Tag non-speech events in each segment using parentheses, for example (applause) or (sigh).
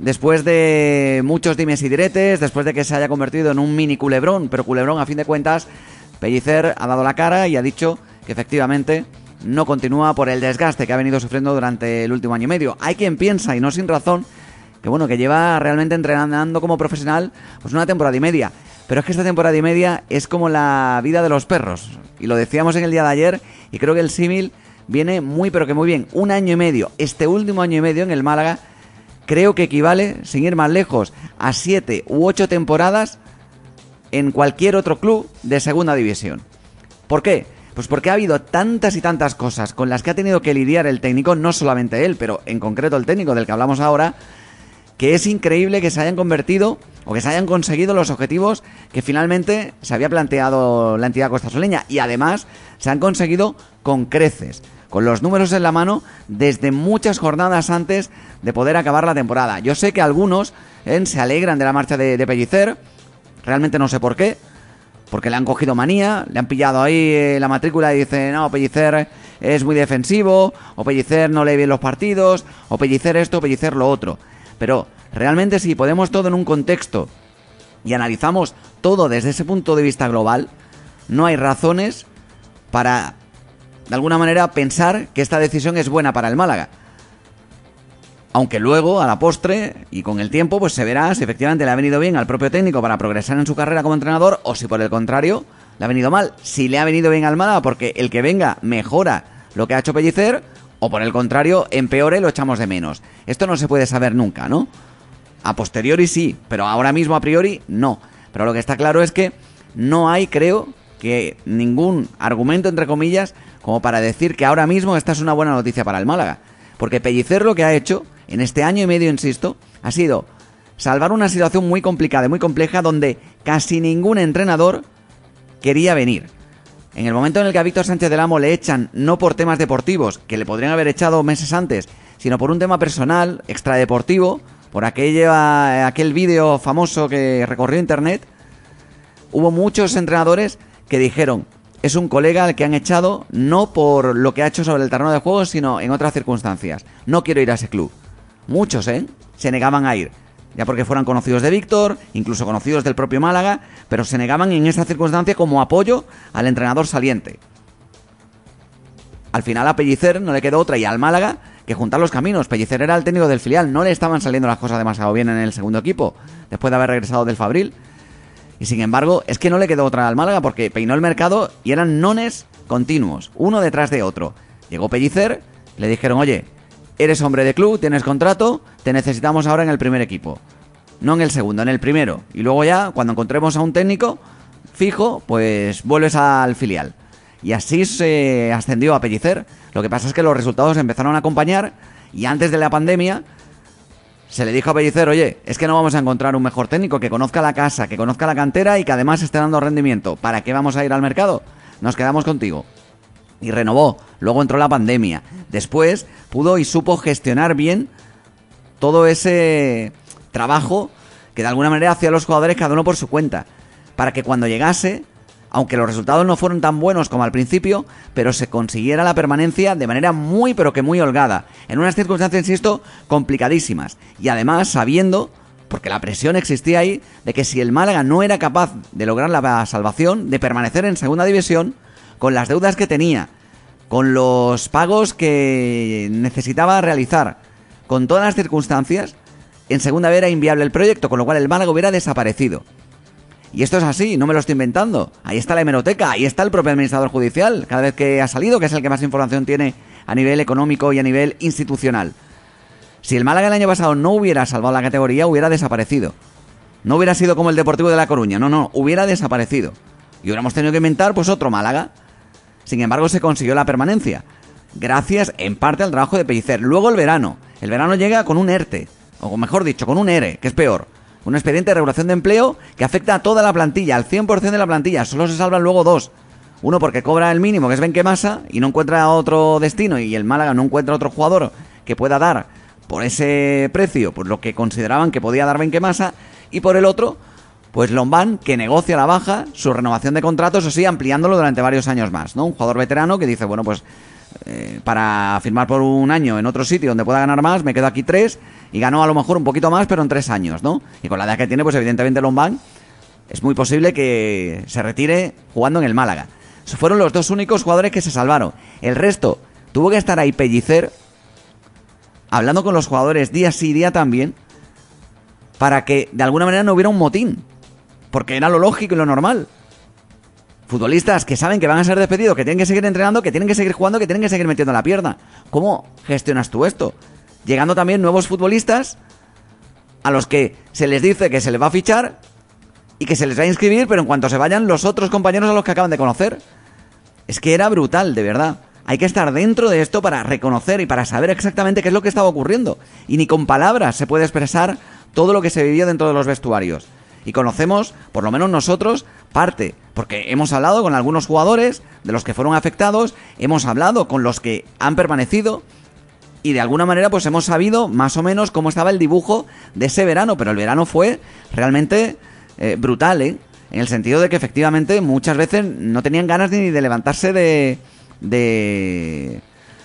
después de muchos dimes y diretes, después de que se haya convertido en un mini culebrón, pero culebrón a fin de cuentas, Pellicer ha dado la cara y ha dicho que efectivamente no continúa por el desgaste que ha venido sufriendo durante el último año y medio. Hay quien piensa, y no sin razón, que bueno, que lleva realmente entrenando como profesional pues una temporada y media. Pero es que esta temporada y media es como la vida de los perros. Y lo decíamos en el día de ayer, y creo que el símil viene muy pero que muy bien. Un año y medio, este último año y medio en el Málaga, creo que equivale, sin ir más lejos, a siete u ocho temporadas en cualquier otro club de segunda división. ¿Por qué? Pues porque ha habido tantas y tantas cosas con las que ha tenido que lidiar el técnico, no solamente él, pero en concreto el técnico del que hablamos ahora, que es increíble que se hayan convertido o que se hayan conseguido los objetivos que finalmente se había planteado la entidad costasoleña y además se han conseguido con creces, con los números en la mano desde muchas jornadas antes de poder acabar la temporada. Yo sé que algunos eh, se alegran de la marcha de, Pellicer, realmente no sé por qué, porque le han cogido manía, le han pillado ahí eh, la matrícula y dicen, no, Pellicer es muy defensivo, o Pellicer no lee bien los partidos, o Pellicer esto, o Pellicer lo otro. Pero realmente si podemos todo en un contexto y analizamos todo desde ese punto de vista global, no hay razones para, de alguna manera, pensar que esta decisión es buena para el Málaga. Aunque luego, a la postre y con el tiempo, pues se verá si efectivamente le ha venido bien al propio técnico para progresar en su carrera como entrenador o si por el contrario le ha venido mal. Si le ha venido bien al Málaga porque el que venga mejora lo que ha hecho Pellicer o por el contrario empeore lo echamos de menos. Esto no se puede saber nunca, ¿no? A posteriori sí, pero ahora mismo a priori no. Pero lo que está claro es que no hay, creo, que ningún argumento, entre comillas, como para decir que ahora mismo esta es una buena noticia para el Málaga. Porque Pellicer lo que ha hecho en este año y medio, insisto, ha sido salvar una situación muy complicada y muy compleja donde casi ningún entrenador quería venir. En el momento en el que a Víctor Sánchez del Amo le echan no por temas deportivos, que le podrían haber echado meses antes, sino por un tema personal, extradeportivo, por aquella, aquel vídeo famoso que recorrió internet, hubo muchos entrenadores que dijeron, es un colega al que han echado no por lo que ha hecho sobre el terreno de juego, sino en otras circunstancias. No quiero ir a ese club. Muchos, ¿eh? Se negaban a ir. Ya porque fueran conocidos de Víctor, incluso conocidos del propio Málaga, pero se negaban en esa circunstancia como apoyo al entrenador saliente. Al final a Pellicer no le quedó otra y al Málaga que juntar los caminos. Pellicer era el técnico del filial, no le estaban saliendo las cosas demasiado bien en el segundo equipo, después de haber regresado del Fabril. Y sin embargo, es que no le quedó otra al Málaga porque peinó el mercado y eran nones continuos, uno detrás de otro. Llegó Pellicer, le dijeron, oye, eres hombre de club, tienes contrato, te necesitamos ahora en el primer equipo. No en el segundo, en el primero. Y luego ya, cuando encontremos a un técnico fijo, pues vuelves al filial. Y así se ascendió a Pellicer. Lo que pasa es que los resultados empezaron a acompañar y antes de la pandemia se le dijo a Pellicer, oye, es que no vamos a encontrar un mejor técnico que conozca la casa, que conozca la cantera y que además esté dando rendimiento. ¿Para qué vamos a ir al mercado? Nos quedamos contigo. Y renovó. Luego entró la pandemia. Después pudo y supo gestionar bien todo ese trabajo que de alguna manera hacía los jugadores cada uno por su cuenta. Para que cuando llegase aunque los resultados no fueron tan buenos como al principio, pero se consiguiera la permanencia de manera muy pero que muy holgada, en unas circunstancias, insisto, complicadísimas, y además sabiendo, porque la presión existía ahí, de que si el Málaga no era capaz de lograr la salvación, de permanecer en segunda división, con las deudas que tenía, con los pagos que necesitaba realizar, con todas las circunstancias, en segunda era inviable el proyecto, con lo cual el Málaga hubiera desaparecido. Y esto es así, no me lo estoy inventando. Ahí está la hemeroteca, ahí está el propio administrador judicial, cada vez que ha salido, que es el que más información tiene a nivel económico y a nivel institucional. Si el Málaga el año pasado no hubiera salvado la categoría, hubiera desaparecido. No hubiera sido como el Deportivo de La Coruña, no, no, hubiera desaparecido. Y hubiéramos tenido que inventar pues otro Málaga. Sin embargo, se consiguió la permanencia. Gracias en parte al trabajo de Pellicer. Luego el verano. El verano llega con un ERTE. O mejor dicho, con un ERE, que es peor un expediente de regulación de empleo que afecta a toda la plantilla, al 100% de la plantilla. Solo se salvan luego dos. Uno porque cobra el mínimo, que es Benquemasa, y no encuentra otro destino, y el Málaga no encuentra otro jugador que pueda dar por ese precio, pues lo que consideraban que podía dar Benquemasa, y por el otro, pues Lombán, que negocia la baja, su renovación de contratos, o sí, ampliándolo durante varios años más, ¿no? Un jugador veterano que dice, bueno, pues eh, para firmar por un año en otro sitio donde pueda ganar más, me quedo aquí tres y ganó a lo mejor un poquito más, pero en tres años, ¿no? Y con la edad que tiene, pues evidentemente Lombán es muy posible que se retire jugando en el Málaga. fueron los dos únicos jugadores que se salvaron. El resto tuvo que estar ahí Pellicer hablando con los jugadores día sí día también para que de alguna manera no hubiera un motín. Porque era lo lógico y lo normal. Futbolistas que saben que van a ser despedidos, que tienen que seguir entrenando, que tienen que seguir jugando, que tienen que seguir metiendo la pierna. ¿Cómo gestionas tú esto? Llegando también nuevos futbolistas a los que se les dice que se les va a fichar y que se les va a inscribir, pero en cuanto se vayan los otros compañeros a los que acaban de conocer. Es que era brutal, de verdad. Hay que estar dentro de esto para reconocer y para saber exactamente qué es lo que estaba ocurriendo. Y ni con palabras se puede expresar todo lo que se vivía dentro de los vestuarios. Y conocemos, por lo menos nosotros, parte, porque hemos hablado con algunos jugadores de los que fueron afectados, hemos hablado con los que han permanecido y de alguna manera pues hemos sabido más o menos cómo estaba el dibujo de ese verano, pero el verano fue realmente eh, brutal, ¿eh? En el sentido de que efectivamente muchas veces no tenían ganas ni de levantarse de, de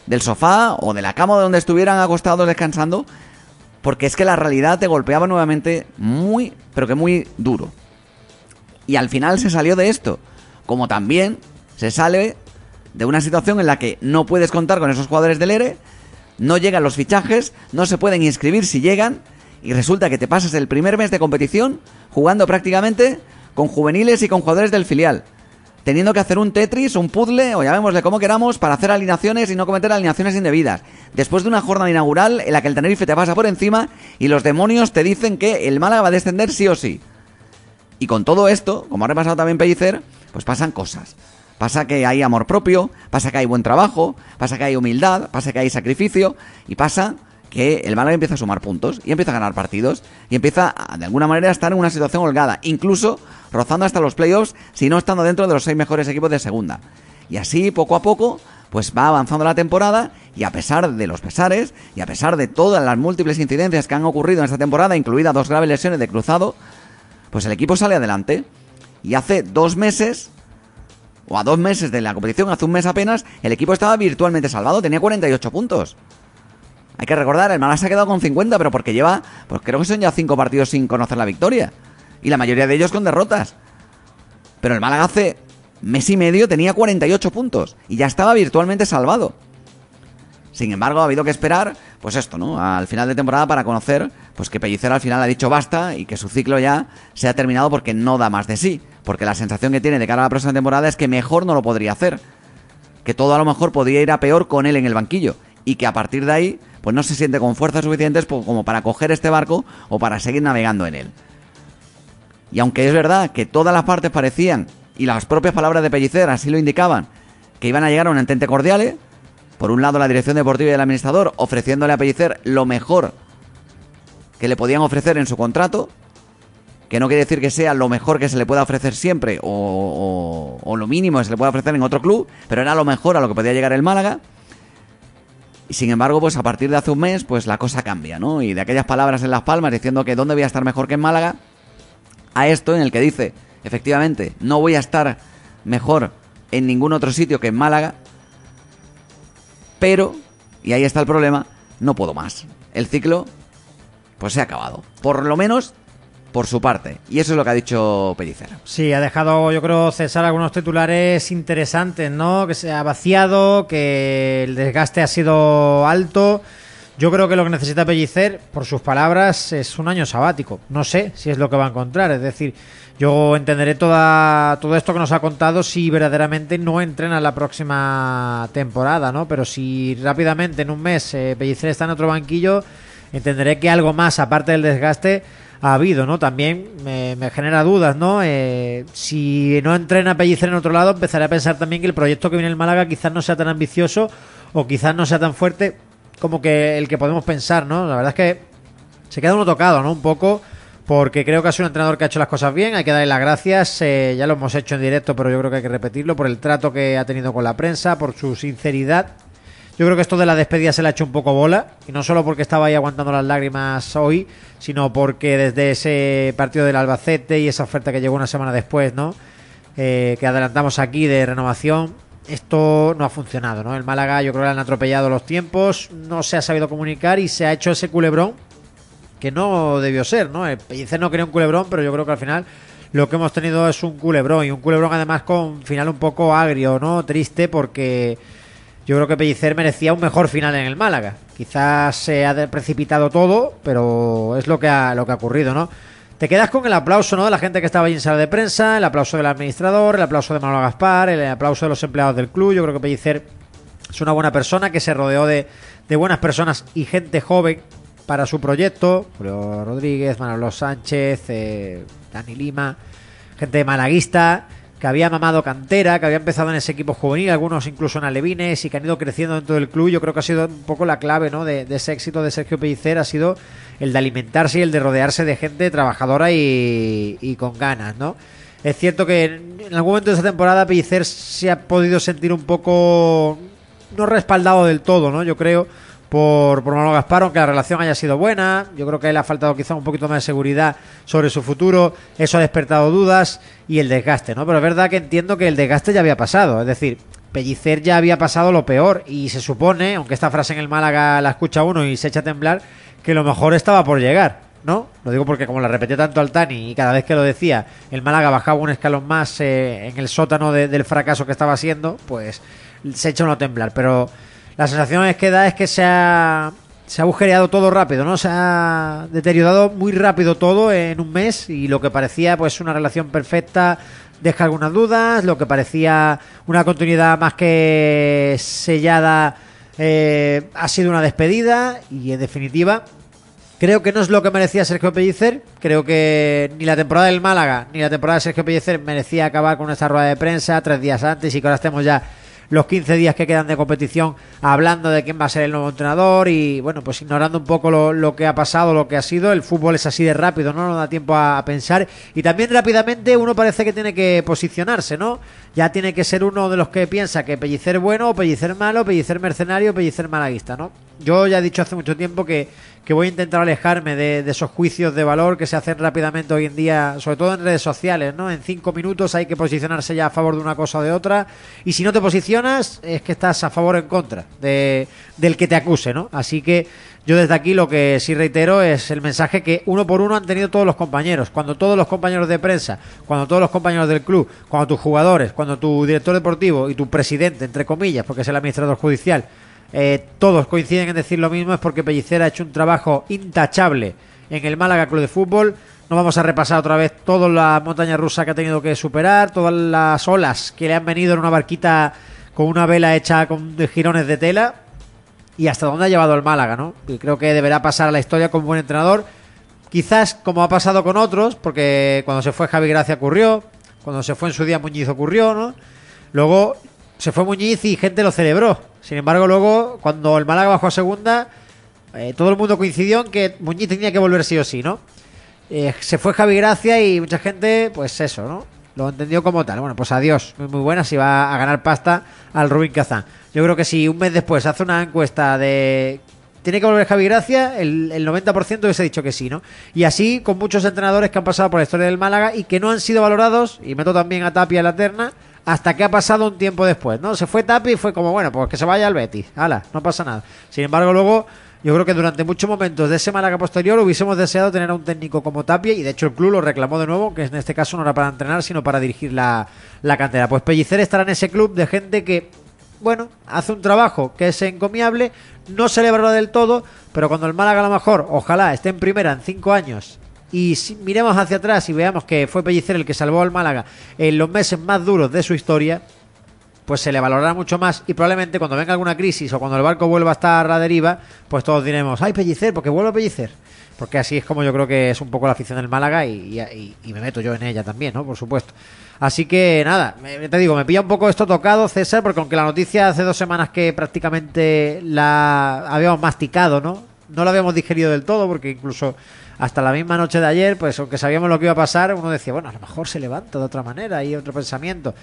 del sofá o de la cama donde estuvieran acostados descansando, porque es que la realidad te golpeaba nuevamente muy, pero que muy duro. Y al final se salió de esto, como también se sale de una situación en la que no puedes contar con esos jugadores del ERE, no llegan los fichajes, no se pueden inscribir si llegan, y resulta que te pasas el primer mes de competición jugando prácticamente con juveniles y con jugadores del filial. Teniendo que hacer un Tetris, un puzzle, o llamémosle como queramos, para hacer alineaciones y no cometer alineaciones indebidas. Después de una jornada inaugural en la que el Tenerife te pasa por encima y los demonios te dicen que el Málaga va a descender sí o sí. Y con todo esto, como ha repasado también Pellicer, pues pasan cosas. Pasa que hay amor propio, pasa que hay buen trabajo, pasa que hay humildad, pasa que hay sacrificio y pasa que el Málaga empieza a sumar puntos y empieza a ganar partidos y empieza de alguna manera a estar en una situación holgada, incluso rozando hasta los playoffs, si no estando dentro de los seis mejores equipos de segunda. Y así, poco a poco, pues va avanzando la temporada y a pesar de los pesares y a pesar de todas las múltiples incidencias que han ocurrido en esta temporada, incluidas dos graves lesiones de cruzado, pues el equipo sale adelante. Y hace dos meses, o a dos meses de la competición, hace un mes apenas, el equipo estaba virtualmente salvado, tenía 48 puntos. Hay que recordar, el Málaga se ha quedado con 50, pero porque lleva, pues creo que son ya 5 partidos sin conocer la victoria. Y la mayoría de ellos con derrotas. Pero el Málaga hace mes y medio tenía 48 puntos y ya estaba virtualmente salvado. Sin embargo, ha habido que esperar, pues esto, ¿no? Al final de temporada para conocer, pues que Pellicer al final ha dicho basta y que su ciclo ya se ha terminado porque no da más de sí. Porque la sensación que tiene de cara a la próxima temporada es que mejor no lo podría hacer. Que todo a lo mejor podría ir a peor con él en el banquillo. Y que a partir de ahí, pues no se siente con fuerzas suficientes como para coger este barco o para seguir navegando en él. Y aunque es verdad que todas las partes parecían, y las propias palabras de Pellicer así lo indicaban, que iban a llegar a un entente cordial, ¿eh? por un lado la dirección deportiva y el administrador ofreciéndole a Pellicer lo mejor que le podían ofrecer en su contrato, que no quiere decir que sea lo mejor que se le pueda ofrecer siempre o, o, lo mínimo que se le pueda ofrecer en otro club, pero era lo mejor a lo que podía llegar el Málaga. Y sin embargo, pues a partir de hace un mes, pues la cosa cambia, ¿no? Y de aquellas palabras en las palmas diciendo que dónde voy a estar mejor que en Málaga, a esto en el que dice, efectivamente, no voy a estar mejor en ningún otro sitio que en Málaga, pero, y ahí está el problema, no puedo más. El ciclo, pues se ha acabado. Por lo menos por su parte. Y eso es lo que ha dicho Pellicer. Sí, ha dejado, yo creo, César algunos titulares interesantes, ¿no? Que se ha vaciado, que el desgaste ha sido alto. Yo creo que lo que necesita Pellicer, por sus palabras, es un año sabático. No sé si es lo que va a encontrar. Es decir, yo entenderé toda, todo esto que nos ha contado si verdaderamente no entrena la próxima temporada, ¿no? Pero si rápidamente en un mes eh, Pellicer está en otro banquillo, entenderé que algo más, aparte del desgaste, ha habido, ¿no? También me, genera dudas, ¿no? Eh, si no entrena Pellicer en otro lado, empezaré a pensar también que el proyecto que viene el Málaga quizás no sea tan ambicioso o quizás no sea tan fuerte como que el que podemos pensar, ¿no? La verdad es que se queda uno tocado, ¿no? Un poco, porque creo que ha sido un entrenador que ha hecho las cosas bien, hay que darle las gracias, eh, ya lo hemos hecho en directo, pero yo creo que hay que repetirlo, por el trato que ha tenido con la prensa, por su sinceridad yo creo que esto de la despedida se le ha hecho un poco bola, y no solo porque estaba ahí aguantando las lágrimas hoy, sino porque desde ese partido del Albacete y esa oferta que llegó una semana después, ¿no? Eh, que adelantamos aquí de renovación, esto no ha funcionado, ¿no? El Málaga yo creo que le han atropellado los tiempos, no se ha sabido comunicar y se ha hecho ese culebrón que no debió ser, ¿no? El Pellicer no quería un culebrón, pero yo creo que al final lo que hemos tenido es un culebrón y un culebrón además con final un poco agrio, ¿no? Triste porque yo creo que Pellicer merecía un mejor final en el Málaga. Quizás se ha precipitado todo, pero es lo que ha, lo que ha ocurrido, ¿no? Te quedas con el aplauso ¿no? de la gente que estaba allí en sala de prensa, el aplauso del administrador, el aplauso de Manolo Gaspar, el aplauso de los empleados del club. Yo creo que Pellicer es una buena persona que se rodeó de, de buenas personas y gente joven para su proyecto. Julio Rodríguez, Manolo Sánchez, eh, Dani Lima, gente malaguista que había mamado cantera, que había empezado en ese equipo juvenil, algunos incluso en Alevines y que han ido creciendo dentro del club. Yo creo que ha sido un poco la clave ¿no? de, ese éxito de Sergio Pellicer, ha sido el de alimentarse y el de rodearse de gente trabajadora y, con ganas, ¿no? Es cierto que en algún momento de esa temporada Pellicer se ha podido sentir un poco no respaldado del todo, ¿no? Yo creo por, por Manolo Gaspar, aunque la relación haya sido buena. Yo creo que le ha faltado quizá un poquito más de seguridad sobre su futuro. Eso ha despertado dudas y el desgaste, ¿no? Pero es verdad que entiendo que el desgaste ya había pasado. Es decir, Pellicer ya había pasado lo peor y se supone, aunque esta frase en el Málaga la escucha uno y se echa a temblar, que lo mejor estaba por llegar. ¿no? Lo digo porque como la repetía tanto Altani y cada vez que lo decía, el Málaga bajaba un escalón más eh, en el sótano del fracaso que estaba haciendo, pues se echa uno a temblar. Pero la sensación que da es que se ha, se ha agujereado todo rápido, ¿no? Se ha deteriorado muy rápido todo en un mes y lo que parecía pues una relación perfecta deja algunas dudas, lo que parecía una continuidad más que sellada eh, ha sido una despedida y en definitiva creo que no es lo que merecía Sergio Pellicer, creo que ni la temporada del Málaga ni la temporada de Sergio Pellicer merecía acabar con esta rueda de prensa tres días antes y que ahora estemos ya los 15 días que quedan de competición hablando de quién va a ser el nuevo entrenador y bueno, pues ignorando un poco lo, que ha pasado, lo que ha sido. El fútbol es así de rápido, ¿no? No da tiempo a, pensar. Y también rápidamente uno parece que tiene que posicionarse, ¿no? Ya tiene que ser uno de los que piensa que pellicer bueno, pellicer malo, pellicer mercenario, pellicer malaguista, ¿no? Yo ya he dicho hace mucho tiempo que que voy a intentar alejarme de, esos juicios de valor que se hacen rápidamente hoy en día, sobre todo en redes sociales, ¿no? En cinco minutos hay que posicionarse ya a favor de una cosa o de otra, y si no te posicionas es que estás a favor o en contra de, del que te acuse, ¿no? Así que yo desde aquí lo que sí reitero es el mensaje que uno por uno han tenido todos los compañeros. Cuando todos los compañeros de prensa, cuando todos los compañeros del club, cuando tus jugadores, cuando tu director deportivo y tu presidente, entre comillas, porque es el administrador judicial, eh, todos coinciden en decir lo mismo, es porque Pellicer ha hecho un trabajo intachable en el Málaga Club de Fútbol. No vamos a repasar otra vez toda la montaña rusa que ha tenido que superar, todas las olas que le han venido en una barquita con una vela hecha con girones de tela y hasta dónde ha llevado el Málaga, ¿no? Y creo que deberá pasar a la historia como buen entrenador. Quizás como ha pasado con otros, porque cuando se fue Javi Gracia ocurrió, cuando se fue en su día Muñiz ocurrió, ¿no? Luego se fue Muñiz y gente lo celebró. Sin embargo, luego, cuando el Málaga bajó a segunda, eh, todo el mundo coincidió en que Muñiz tenía que volver sí o sí, ¿no? Eh, se fue Javi Gracia y mucha gente, pues eso, ¿no? Lo entendió como tal. Bueno, pues adiós, muy, muy buena, si va a ganar pasta al Rubin Kazán. Yo creo que si un mes después hace una encuesta de ¿Tiene que volver Javi Gracia? El, el 90% hubiese dicho que sí, ¿no? Y así con muchos entrenadores que han pasado por la historia del Málaga y que no han sido valorados, y meto también a Tapia en la terna, hasta que ha pasado un tiempo después, ¿no? Se fue Tapi y fue como, bueno, pues que se vaya al Betis, hala, no pasa nada. Sin embargo, luego yo creo que durante muchos momentos de ese Málaga posterior hubiésemos deseado tener a un técnico como Tapia y de hecho el club lo reclamó de nuevo, que en este caso no era para entrenar, sino para dirigir la, la cantera. Pues Pellicer estará en ese club de gente que, bueno, hace un trabajo que es encomiable, no celebrarlo del todo, pero cuando el Málaga a lo mejor, ojalá, esté en primera en cinco años y si miremos hacia atrás y veamos que fue Pellicer el que salvó al Málaga en los meses más duros de su historia, pues se le valorará mucho más y probablemente cuando venga alguna crisis o cuando el barco vuelva a estar a deriva, pues todos diremos, ay Pellicer, porque vuelve a Pellicer. Porque así es como yo creo que es un poco la afición del Málaga y, me meto yo en ella también, ¿no? Por supuesto. Así que nada, te digo, me pilla un poco esto tocado, César, porque aunque la noticia hace dos semanas que prácticamente la habíamos masticado, ¿no? No la habíamos digerido del todo, porque incluso hasta la misma noche de ayer, pues aunque sabíamos lo que iba a pasar, uno decía, bueno, a lo mejor se levanta de otra manera y otro pensamiento.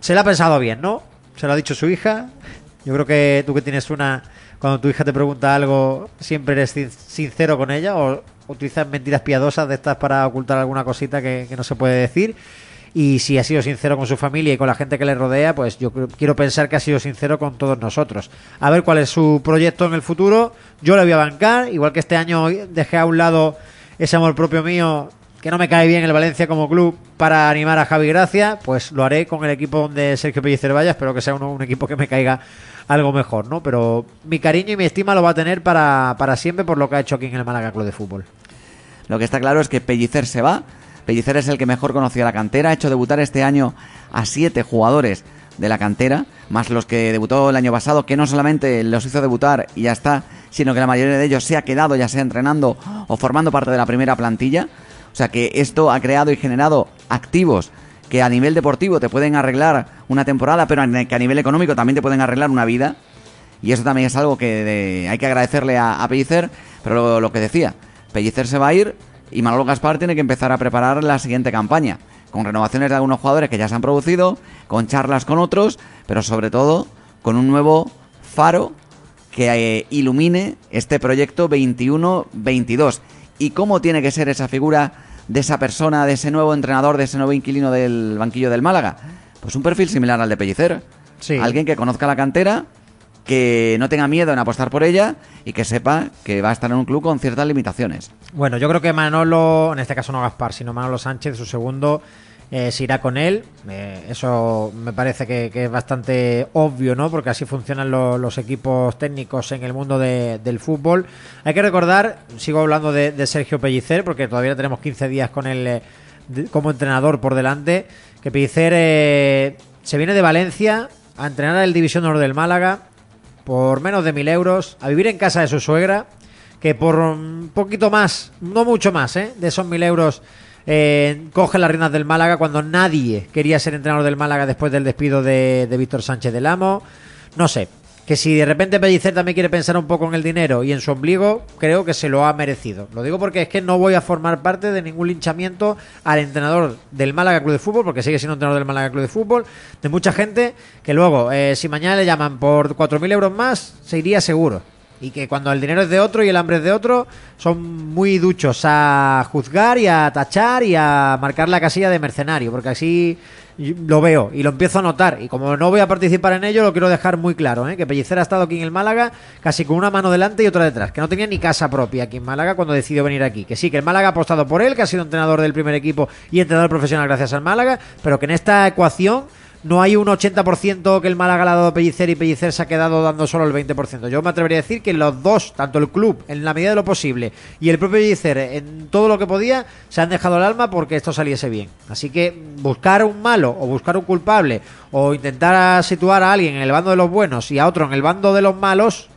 Se le ha pensado bien, ¿no? Se lo ha dicho su hija. Yo creo que tú que tienes una... Cuando tu hija te pregunta algo, siempre eres sincero con ella o utilizas mentiras piadosas de estas para ocultar alguna cosita que, no se puede decir. Y si ha sido sincero con su familia y con la gente que le rodea, pues yo quiero pensar que ha sido sincero con todos nosotros. A ver cuál es su proyecto en el futuro. Yo le voy a bancar, igual que este año dejé a un lado ese amor propio mío que no me cae bien el Valencia como club para animar a Javi Gracia, pues lo haré con el equipo donde Sergio Pellicer vaya, espero que sea un, equipo que me caiga algo mejor, ¿no? Pero mi cariño y mi estima lo va a tener para, para siempre por lo que ha hecho aquí en el Málaga Club de Fútbol. Lo que está claro es que Pellicer se va, Pellicer es el que mejor conocía la cantera, ha hecho debutar este año a siete jugadores de la cantera, más los que debutó el año pasado, que no solamente los hizo debutar y ya está, sino que la mayoría de ellos se ha quedado ya sea entrenando o formando parte de la primera plantilla. O sea que esto ha creado y generado activos que a nivel deportivo te pueden arreglar una temporada, pero que a nivel económico también te pueden arreglar una vida. Y eso también es algo que hay que agradecerle a, Pellicer, pero lo, lo que decía, Pellicer se va a ir, y Manolo Gaspar tiene que empezar a preparar la siguiente campaña, con renovaciones de algunos jugadores que ya se han producido, con charlas con otros, pero sobre todo con un nuevo faro que eh, ilumine este proyecto 21-22. ¿Y cómo tiene que ser esa figura de esa persona, de ese nuevo entrenador, de ese nuevo inquilino del banquillo del Málaga? Pues un perfil similar al de Pellicer. Alguien que conozca la cantera, que no tenga miedo en apostar por ella y que sepa que va a estar en un club con ciertas limitaciones. Bueno, yo creo que Manolo, en este caso no Gaspar, sino Manolo Sánchez, su segundo, eh, se irá con él. Eh, eso me parece que, es bastante obvio, ¿no? Porque así funcionan los equipos técnicos en el mundo del fútbol. Hay que recordar, sigo hablando de, Sergio Pellicer, porque todavía tenemos 15 días con él eh, como entrenador por delante, que Pellicer se viene de Valencia a entrenar el División Honor del Málaga por menos de mil euros, a vivir en casa de su suegra, que por un poquito más, no mucho más, ¿eh? de esos mil euros, eh, coge las riendas del Málaga cuando nadie quería ser entrenador del Málaga después del despido de, de Víctor Sánchez del Amo. No sé, que si de repente Pellicer también quiere pensar un poco en el dinero y en su ombligo, creo que se lo ha merecido. Lo digo porque es que no voy a formar parte de ningún linchamiento al entrenador del Málaga Club de Fútbol, porque sigue siendo entrenador del Málaga Club de Fútbol, de mucha gente que luego, eh, si mañana le llaman por 4.000 euros más, se iría seguro. Y que cuando el dinero es de otro y el hambre es de otro, son muy duchos a juzgar y a tachar y a marcar la casilla de mercenario, porque así lo veo y lo empiezo a notar. Y como no voy a participar en ello, lo quiero dejar muy claro, ¿eh? que Pellicer ha estado aquí en el Málaga casi con una mano delante y otra detrás, que no tenía ni casa propia aquí en Málaga cuando decidió venir aquí. Que sí, que el Málaga ha apostado por él, que ha sido entrenador del primer equipo y entrenador profesional gracias al Málaga, pero que en esta ecuación no hay un 80% que el Málaga le ha dado a Pellicer y Pellicer se ha quedado dando solo el 20%. Yo me atrevería a decir que los dos, tanto el club en la medida de lo posible y el propio Pellicer en todo lo que podía, se han dejado el alma porque esto saliese bien. Así que buscar un malo o buscar un culpable o intentar situar a alguien en el bando de los buenos y a otro en el bando de los malos,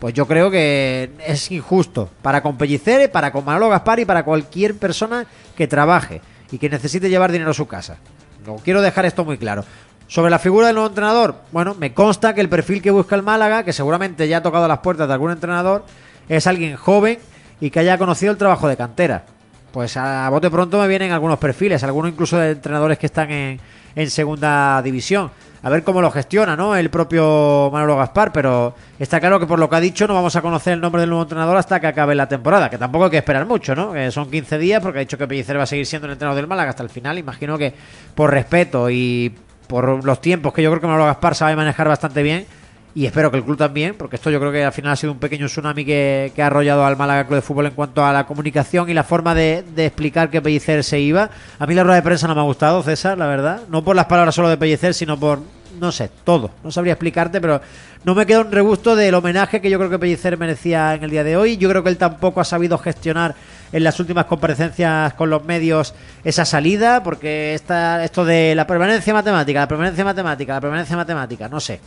pues yo creo que es injusto para con Pellicer, para con Manolo Gaspar y para cualquier persona que trabaje y que necesite llevar dinero a su casa. No quiero dejar esto muy claro. Sobre la figura del nuevo entrenador, bueno, me consta que el perfil que busca el Málaga, que seguramente ya ha tocado las puertas de algún entrenador, es alguien joven y que haya conocido el trabajo de cantera. Pues a bote pronto me vienen algunos perfiles, algunos incluso de entrenadores que están en, en segunda división. A ver cómo lo gestiona, ¿no? El propio Manolo Gaspar, pero está claro que por lo que ha dicho no vamos a conocer el nombre del nuevo entrenador hasta que acabe la temporada, que tampoco hay que esperar mucho, ¿no? Son 15 días porque ha dicho que Pellicer va a seguir siendo el entrenador del Málaga hasta el final. Imagino que por respeto y por los tiempos que yo creo que Manolo Gaspar sabe manejar bastante bien y espero que el club también, porque esto yo creo que al final ha sido un pequeño tsunami que, ha arrollado al Málaga Club de Fútbol en cuanto a la comunicación y la forma de, explicar que Pellicer se iba. A mí la rueda de prensa no me ha gustado, César, la verdad. No por las palabras solo de Pellicer, sino por, no sé, todo. No sabría explicarte, pero no me queda un regusto del homenaje que yo creo que Pellicer merecía en el día de hoy. Yo creo que él tampoco ha sabido gestionar en las últimas comparecencias con los medios esa salida, porque está esto de la permanencia matemática, la permanencia matemática, la permanencia matemática, no sé.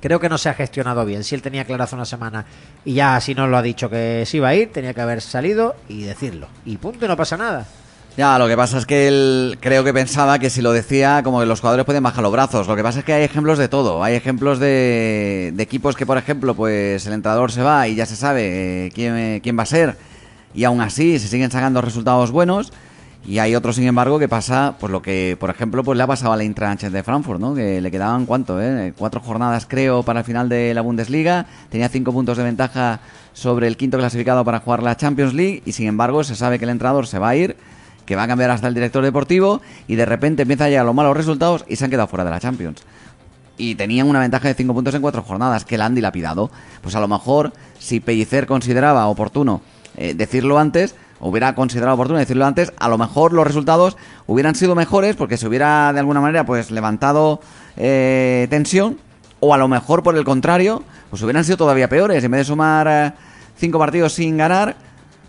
Creo que no se ha gestionado bien. Si él tenía claro hace una semana y ya si no lo ha dicho que se iba a ir, tenía que haber salido y decirlo. Y punto, y no pasa nada. Ya, lo que pasa es que él creo que pensaba que si lo decía, como que los jugadores pueden bajar los brazos. Lo que pasa es que hay ejemplos de todo. Hay ejemplos de, de equipos que, por ejemplo, pues el entrenador se va y ya se sabe eh, quién, quién va a ser y aún así se siguen sacando resultados buenos. Y hay otros, sin embargo, que pasa, pues lo que, por ejemplo, pues le ha pasado a la Eintracht de Frankfurt, ¿no? Que le quedaban, ¿cuánto? Eh? Cuatro jornadas, creo, para el final de la Bundesliga. Tenía cinco puntos de ventaja sobre el quinto clasificado para jugar la Champions League. Y, sin embargo, se sabe que el entrenador se va a ir que va a cambiar hasta el director deportivo y de repente empieza a llegar los malos resultados y se han quedado fuera de la Champions. Y tenían una ventaja de 5 puntos en 4 jornadas que la han dilapidado. Pues a lo mejor, si Pellicer consideraba oportuno eh, decirlo antes, hubiera considerado oportuno decirlo antes, a lo mejor los resultados hubieran sido mejores porque se hubiera de alguna manera pues levantado eh, tensión o a lo mejor por el contrario pues hubieran sido todavía peores en vez de sumar eh, cinco partidos sin ganar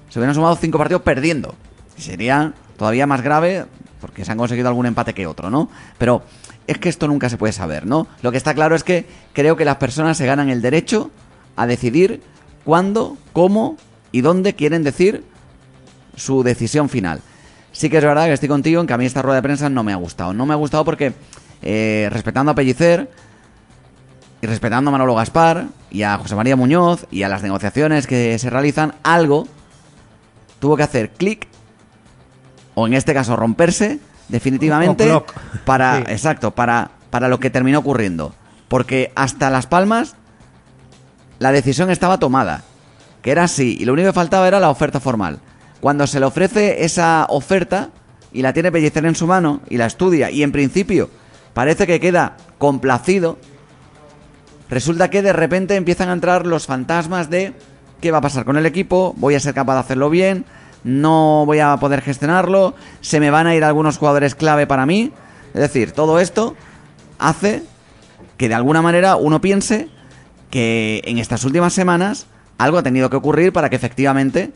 se hubieran sumado cinco partidos perdiendo sería todavía más grave porque se han conseguido algún empate que otro no pero es que esto nunca se puede saber no lo que está claro es que creo que las personas se ganan el derecho a decidir cuándo cómo y dónde quieren decir su decisión final. Sí que es verdad que estoy contigo en que a mí esta rueda de prensa no me ha gustado. No me ha gustado porque, eh, respetando a Pellicer y respetando a Manolo Gaspar y a José María Muñoz y a las negociaciones que se realizan, algo tuvo que hacer clic o en este caso romperse definitivamente O para Sí. exacto para para lo que terminó ocurriendo porque hasta las palmas la decisión estaba tomada, que era así, y lo único que faltaba era la oferta formal. Cuando se le ofrece esa oferta y la tiene Pellicer en su mano y la estudia y en principio parece que queda complacido, resulta que de repente empiezan a entrar los fantasmas de qué va a pasar con el equipo, voy a ser capaz de hacerlo bien, no voy a poder gestionarlo, se me van a ir algunos jugadores clave para mí. Es decir, todo esto hace que de alguna manera uno piense que en estas últimas semanas algo ha tenido que ocurrir para que efectivamente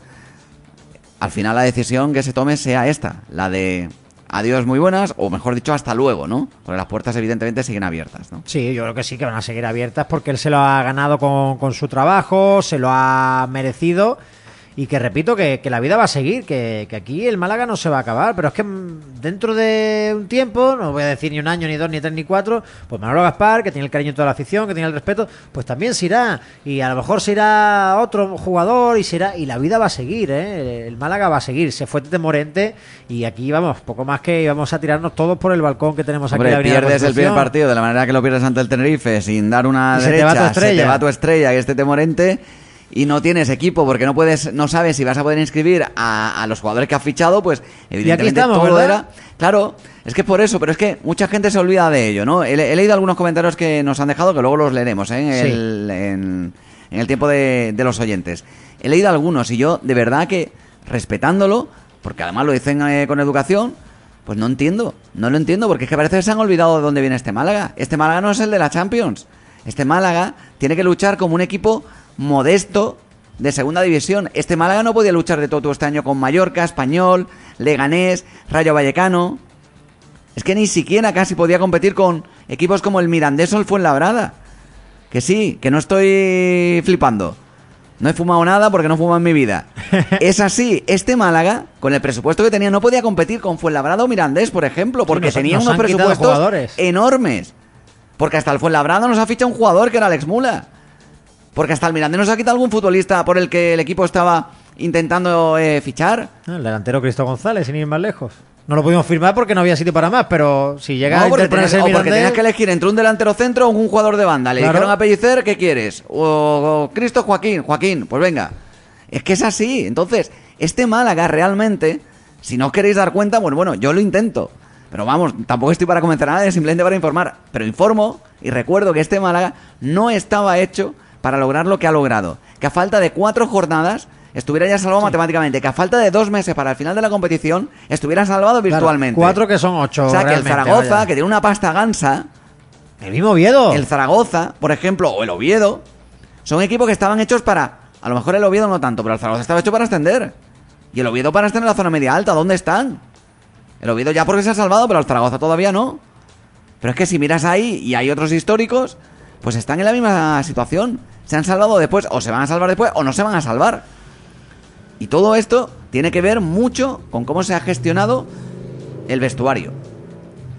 al final la decisión que se tome sea esta, la de adiós muy buenas, o mejor dicho, hasta luego, ¿no? Porque las puertas evidentemente siguen abiertas, ¿no? Sí, yo creo que sí que van a seguir abiertas porque él se lo ha ganado con, con su trabajo, se lo ha merecido y que repito que, que la vida va a seguir, que, que aquí el Málaga no se va a acabar, pero es que dentro de un tiempo, no voy a decir ni un año, ni dos, ni tres, ni cuatro, pues Manolo Gaspar, que tiene el cariño de toda la afición, que tiene el respeto, pues también se irá y a lo mejor se irá otro jugador y se irá, y la vida va a seguir, ¿eh? el Málaga va a seguir, se fue Tete Morente y aquí vamos, poco más que vamos a tirarnos todos por el balcón que tenemos aquí. en Hombre, la pierdes el primer partido de la manera que lo pierdes ante el Tenerife sin dar una Y se te derecha, va tu estrella. se te va tu estrella, que es Tete Morente, y no tienes equipo porque no puedes, no sabes si vas a poder inscribir a, a los jugadores que has fichado, pues evidentemente estamos, todo ¿verdad? era. Claro, es que por eso, pero es que mucha gente se olvida de ello, ¿no? He, he leído algunos comentarios que nos han dejado, que luego los leeremos ¿eh? en, Sí. el, en, en el tiempo de, de los oyentes. He leído algunos y yo, de verdad que, respetándolo, porque además lo dicen eh, con educación, pues no entiendo, no lo entiendo, porque es que parece que se han olvidado de dónde viene este Málaga. Este Málaga no es el de la Champions. Este Málaga tiene que luchar como un equipo modesto de segunda división. Este Málaga no podía luchar de todo este año con Mallorca, Español, Leganés, Rayo Vallecano. Es que ni siquiera casi podía competir con equipos como el Mirandés o el Fuenlabrada. Que sí, que no estoy flipando. No he fumado nada porque no fumo en mi vida. (laughs) Es así, este Málaga, con el presupuesto que tenía, no podía competir con Fuenlabrada o Mirandés, por ejemplo, porque nos- tenía nos unos presupuestos enormes. Porque hasta el Fuenlabrada nos ha fichado un jugador que era Alex Mula. Porque hasta el Mirandés nos ha quitado algún futbolista por el que el equipo estaba intentando eh, fichar. Ah, El delantero Cristo González, sin ir más lejos. No lo pudimos firmar porque no había sitio para más, pero si llega No, a porque tenías, el o porque Mirandés- tenías que elegir entre un delantero centro o un jugador de banda. Le Claro. dijeron a Pellicer, ¿qué quieres? O, o Cristo Joaquín, Joaquín, pues venga. Es que es así. Entonces, este Málaga realmente, si no os queréis dar cuenta, bueno, bueno, yo lo intento. Pero vamos, tampoco estoy para convencer a nadie, simplemente para informar. Pero informo y recuerdo que este Málaga no estaba hecho para lograr lo que ha logrado. Que a falta de cuatro jornadas estuviera ya salvado matemáticamente. Que a falta de dos meses para el final de la competición estuviera salvado Claro, virtualmente. cuatro que son ocho. O sea, que el Zaragoza, vaya. que tiene una pasta gansa, El mismo Oviedo. el Zaragoza, por ejemplo, o el Oviedo, son equipos que estaban hechos para. A lo mejor el Oviedo no tanto, pero el Zaragoza estaba hecho para ascender. Y el Oviedo para estar en la zona media alta. ¿Dónde están? El Oviedo ya porque se ha salvado, pero el Zaragoza todavía no. Pero es que si miras ahí y hay otros históricos, pues están en la misma situación. Se han salvado después, o se van a salvar después, o no se van a salvar. Y todo esto tiene que ver mucho con cómo se ha gestionado el vestuario.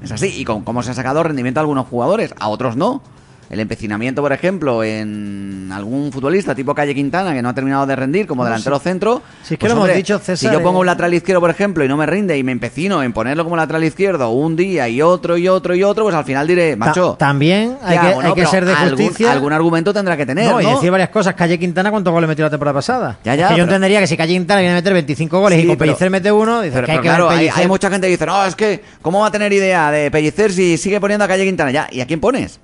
Es así, y con cómo se ha sacado rendimiento a algunos jugadores, a otros no. El empecinamiento, por ejemplo, en algún futbolista tipo Calle Quintana que no ha terminado de rendir como delantero centro. Si es que lo hemos dicho, César, Si yo pongo un lateral izquierdo, por ejemplo, y no me rinde y me empecino en ponerlo como lateral izquierdo un día y otro y otro y otro, pues al final diré, Ta- macho. también hay ¿qué que, hago, hay no? que Pero ser de justicia. Algún, argumento tendrá que tener, y decir varias cosas. Calle Quintana, ¿cuántos goles metió la temporada pasada? Ya, Es ya, que yo pero- entendería que si Calle Quintana viene a meter 25 goles Sí, y con pero- Pellicer mete uno, dices Pero, que hay que claro, hay mucha gente que dice, no, es que, ¿cómo va a tener idea de Pellicer si sigue poniendo a Calle Quintana? Ya, ¿y a quién pones?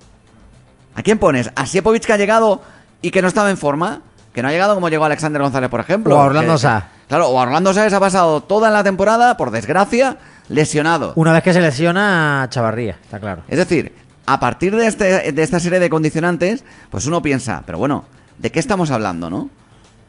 ¿A quién pones? ¿A Siepovic que ha llegado y que no estaba en forma? Que no ha llegado como llegó Alexander González, por ejemplo. O a Orlando Sá. Claro, o a Orlando Sá se ha pasado toda la temporada, por desgracia, lesionado. Una vez que se lesiona Chavarría, está claro. Es decir, a partir de, este, de esta serie de condicionantes, pues uno piensa, pero bueno, ¿de qué estamos hablando, no?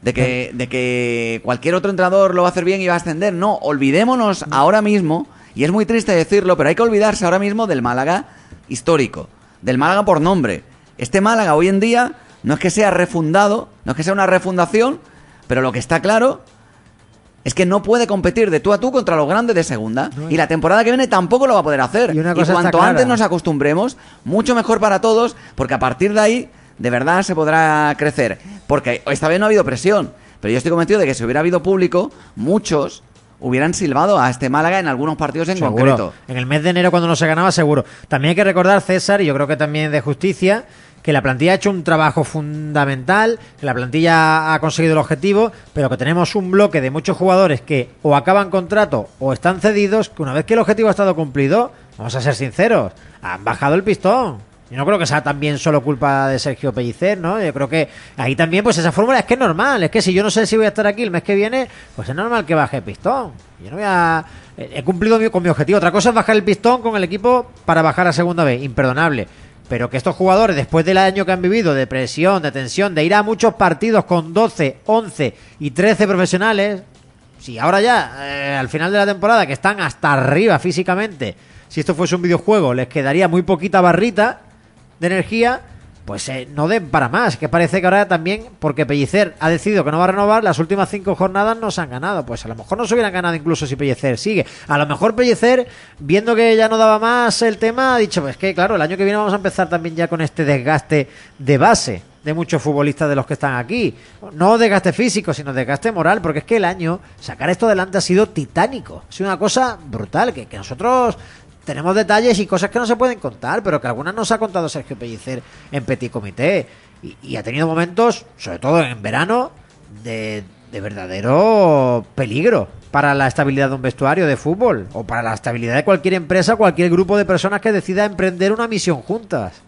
De que, de que cualquier otro entrenador lo va a hacer bien y va a ascender. No, olvidémonos ahora mismo, y es muy triste decirlo, pero hay que olvidarse ahora mismo del Málaga histórico, del Málaga por nombre. Este Málaga hoy en día no es que sea refundado, no es que sea una refundación, pero lo que está claro es que no puede competir de tú a tú contra los grandes de segunda. Y la temporada que viene tampoco lo va a poder hacer. Y una cosa cuanto antes nos acostumbremos, mucho mejor para todos, porque a partir de ahí, de verdad se podrá crecer. Porque esta vez no ha habido presión, pero yo estoy convencido de que si hubiera habido público, muchos hubieran silbado a este Málaga en algunos partidos en Seguro. concreto. En el mes de enero cuando no se ganaba, seguro. También hay que recordar, César, y yo creo que también de justicia, que la plantilla ha hecho un trabajo fundamental, que la plantilla ha conseguido el objetivo, pero que tenemos un bloque de muchos jugadores que o acaban contrato o están cedidos, que una vez que el objetivo ha estado cumplido, vamos a ser sinceros, han bajado el pistón. Yo no creo que sea también solo culpa de Sergio Pellicer, ¿no? Yo creo que ahí también, pues esa fórmula es que es normal. Es que si yo no sé si voy a estar aquí el mes que viene, pues es normal que baje el pistón. Yo no voy a. He cumplido con mi objetivo. Otra cosa es bajar el pistón con el equipo para bajar a segunda vez. Imperdonable. Pero que estos jugadores, después del año que han vivido de presión, de tensión, de ir a muchos partidos con 12, 11 y 13 profesionales, si ahora ya, eh, al final de la temporada, que están hasta arriba físicamente, si esto fuese un videojuego, les quedaría muy poquita barrita de energía, pues eh, no den para más. Que parece que ahora también, porque Pellicer ha decidido que no va a renovar, las últimas cinco jornadas no se han ganado. Pues a lo mejor no se hubieran ganado incluso si Pellicer sigue. A lo mejor Pellicer, viendo que ya no daba más el tema, ha dicho, pues que claro, el año que viene vamos a empezar también ya con este desgaste de base de muchos futbolistas de los que están aquí. No desgaste físico, sino desgaste moral, porque es que el año, sacar esto adelante ha sido titánico. Ha sido una cosa brutal, que, que nosotros tenemos detalles y cosas que no se pueden contar, pero que algunas nos ha contado Sergio Pellicer en Petit Comité. Y, ha tenido momentos, sobre todo en verano, de, de verdadero peligro para la estabilidad de un vestuario de fútbol o para la estabilidad de cualquier empresa, cualquier grupo de personas que decida emprender una misión juntas.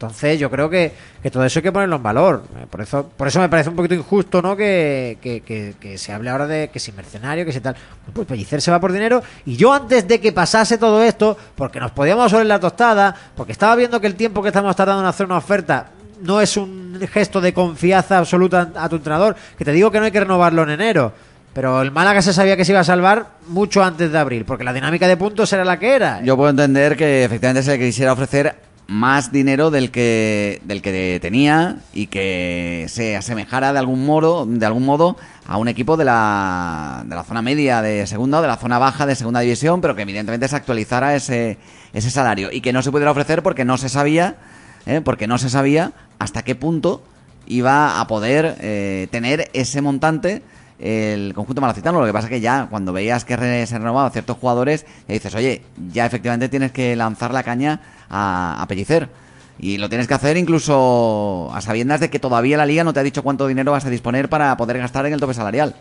Entonces yo creo que, todo eso hay que ponerlo en valor. Eh, Por eso, por eso me parece un poquito injusto, ¿no? Que- que se hable ahora de que si mercenario, que si tal. Pues Pellicer se va por dinero. Y yo antes de que pasase todo esto, porque nos podíamos oler la tostada, porque estaba viendo que el tiempo que estamos tardando en hacer una oferta no es un gesto de confianza absoluta a tu entrenador, que te digo que no hay que renovarlo en enero. Pero el Málaga se sabía que se iba a salvar mucho antes de abril, porque la dinámica de puntos era la que era. Yo puedo entender que efectivamente se le quisiera ofrecer más dinero del que del que tenía y que se asemejara de algún modo de algún modo a un equipo de la, de la zona media de segunda o de la zona baja de segunda división pero que evidentemente se actualizara ese ese salario y que no se pudiera ofrecer porque no se sabía ¿eh? porque no se sabía hasta qué punto iba a poder eh, tener ese montante el conjunto malacitano. Lo que pasa es que ya cuando veías que se renovaban ciertos jugadores, dices, oye, ya efectivamente tienes que lanzar la caña a, a Pellicer. Y lo tienes que hacer incluso a sabiendas de que todavía la liga no te ha dicho cuánto dinero vas a disponer para poder gastar en el tope salarial.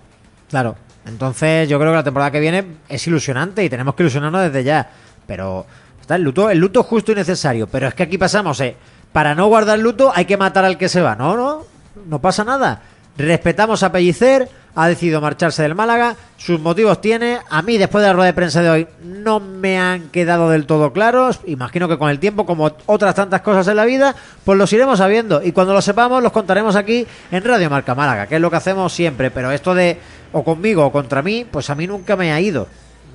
Claro. Entonces, yo creo que la temporada que viene es ilusionante y tenemos que ilusionarnos desde ya. Pero está el luto, el luto justo y necesario. Pero es que aquí pasamos, eh. Para no guardar luto hay que matar al que se va. No, no, no pasa nada. Respetamos a Pellicer, ha decidido marcharse del Málaga, sus motivos tiene. A mí, después de la rueda de prensa de hoy, no me han quedado del todo claros. Imagino que con el tiempo, como otras tantas cosas en la vida, pues los iremos sabiendo. Y cuando lo sepamos, los contaremos aquí en Radio Marca Málaga, que es lo que hacemos siempre. Pero esto de o conmigo o contra mí, pues a mí nunca me ha ido.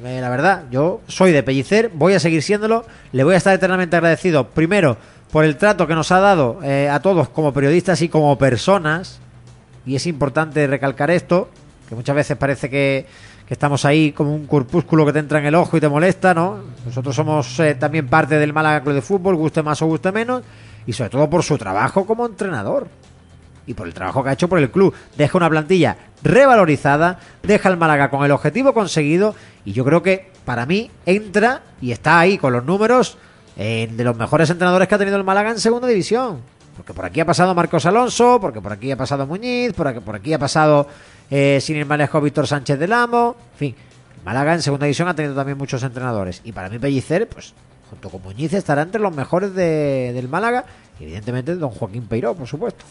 Eh, la verdad, yo soy de Pellicer, voy a seguir siéndolo, le voy a estar eternamente agradecido, primero, por el trato que nos ha dado eh, a todos como periodistas y como personas, y es importante recalcar esto, que muchas veces parece que, estamos ahí como un corpúsculo que te entra en el ojo y te molesta, ¿no? Nosotros somos eh, también parte del Málaga Club de Fútbol, guste más o guste menos, y sobre todo por su trabajo como entrenador y por el trabajo que ha hecho por el club. Deja una plantilla revalorizada, deja el Málaga con el objetivo conseguido y yo creo que para mí entra y está ahí con los números eh, de los mejores entrenadores que ha tenido el Málaga en segunda división. Porque por aquí ha pasado Marcos Alonso, porque por aquí ha pasado Muñiz, por aquí, por aquí ha pasado, eh, sin ir más Víctor Sánchez del Amo. En fin, Málaga en segunda división ha tenido también muchos entrenadores. Y para mí Pellicer, pues junto con Muñiz, estará entre los mejores de, del Málaga. Evidentemente don Joaquín Peiró, por supuesto.